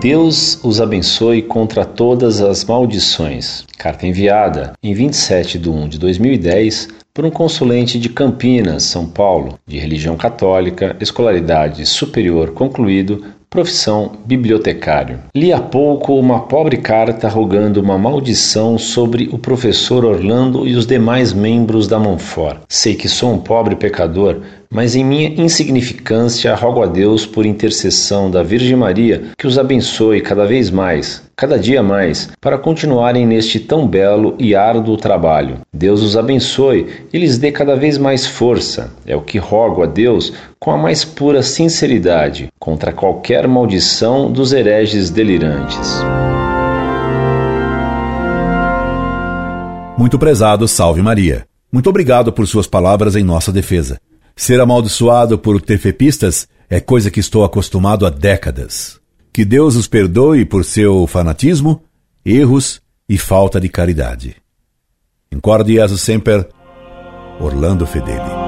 Deus os abençoe contra todas as maldições. Carta enviada em 27 de 1 de 2010 por um consulente de Campinas, São Paulo, de religião católica, escolaridade superior concluído, profissão bibliotecário. Li há pouco uma pobre carta rogando uma maldição sobre o professor Orlando e os demais membros da Monfort. Sei que sou um pobre pecador, mas em minha insignificância rogo a Deus por intercessão da Virgem Maria que os abençoe cada vez mais, cada dia mais, para continuarem neste tão belo e árduo trabalho. Deus os abençoe e lhes dê cada vez mais força. É o que rogo a Deus com a mais pura sinceridade, contra qualquer maldição dos hereges delirantes. Muito prezado, salve Maria. Muito obrigado por suas palavras em nossa defesa. Ser amaldiçoado por tefepistas é coisa que estou acostumado há décadas. Que Deus os perdoe por seu fanatismo, erros e falta de caridade. Incorde Jesus Semper, Orlando Fedeli.